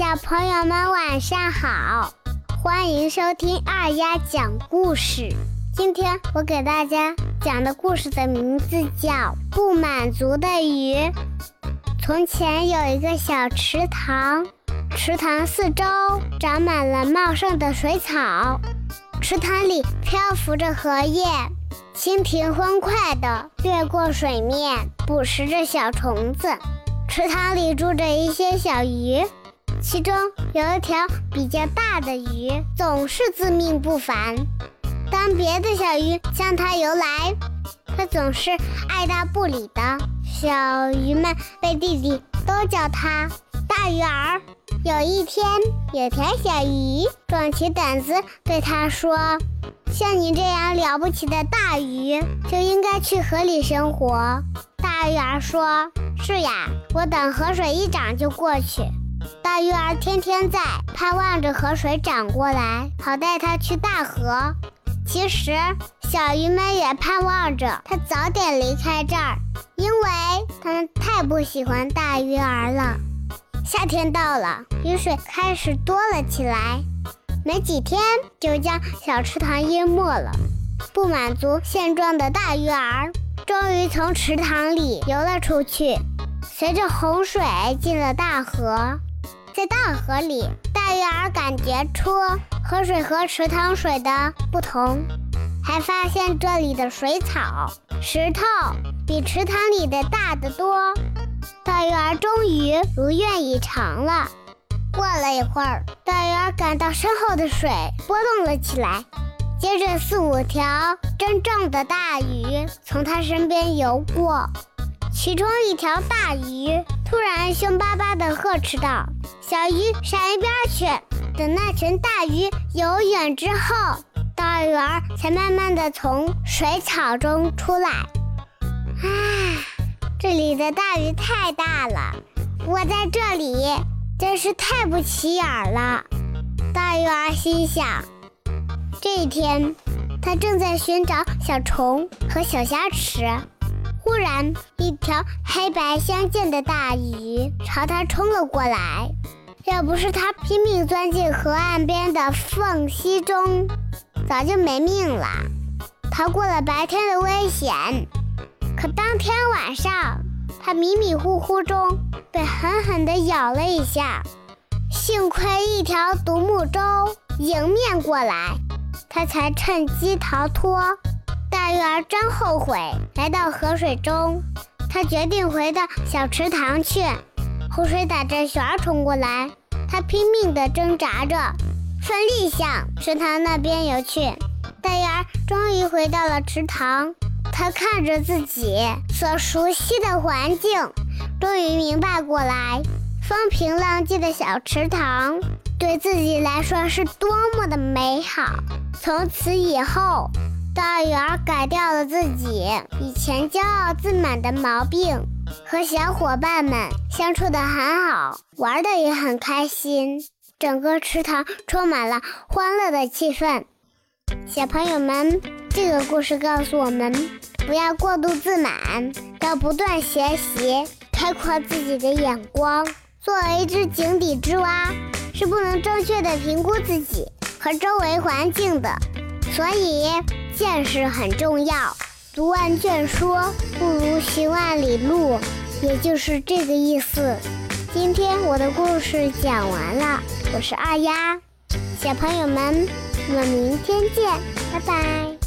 小朋友们晚上好，欢迎收听二丫讲故事。今天我给大家讲的故事的名字叫《不满足的鱼》。从前有一个小池塘，池塘四周长满了茂盛的水草，池塘里漂浮着荷叶，蜻蜓欢快地掠过水面，捕食着小虫子。池塘里住着一些小鱼，其中有一条比较大的鱼，总是自命不凡。当别的小鱼向它游来，它总是爱答不理的。小鱼们背地里都叫它大鱼儿。有一天，有条小鱼壮起胆子对它说：“像你这样了不起的大鱼，就应该去河里生活。”大鱼儿说。是呀，我等河水一涨就过去。大鱼儿天天在盼望着河水涨过来，好带它去大河。其实小鱼们也盼望着它早点离开这儿，因为它们太不喜欢大鱼儿了。夏天到了，雨水开始多了起来，没几天就将小池塘淹没了。不满足现状的大鱼儿。终于从池塘里游了出去，随着洪水进了大河。在大河里，大鱼儿感觉出河水和池塘水的不同，还发现这里的水草、石头比池塘里的大得多。大鱼儿终于如愿以偿了。过了一会儿，大鱼儿感到身后的水波动了起来。接着，四五条真正的大鱼从他身边游过，其中一条大鱼突然凶巴巴地呵斥道：“小鱼，闪一边去！”等那群大鱼游远之后，大鱼儿才慢慢地从水草中出来。啊，这里的大鱼太大了，我在这里真是太不起眼了。大鱼儿心想。这一天，他正在寻找小虫和小虾吃，忽然一条黑白相间的大鱼朝他冲了过来。要不是他拼命钻进河岸边的缝隙中，早就没命了，逃过了白天的危险。可当天晚上，他迷迷糊糊中被狠狠地咬了一下，幸亏一条独木舟迎面过来。他才趁机逃脱。大鱼儿真后悔来到河水中，他决定回到小池塘去。湖水打着旋儿冲过来，他拼命地挣扎着，奋力向池塘那边游去。大鱼儿终于回到了池塘，他看着自己所熟悉的环境，终于明白过来，风平浪静的小池塘对自己来说是多么的美好。从此以后，大鱼儿改掉了自己以前骄傲自满的毛病，和小伙伴们相处的很好，玩的也很开心，整个池塘充满了欢乐的气氛。小朋友们，这个故事告诉我们，不要过度自满，要不断学习，开阔自己的眼光。作为一只井底之蛙，是不能正确的评估自己。和周围环境的，所以见识很重要。读万卷书不如行万里路，也就是这个意思。今天我的故事讲完了，我是二丫，小朋友们，我们明天见，拜拜。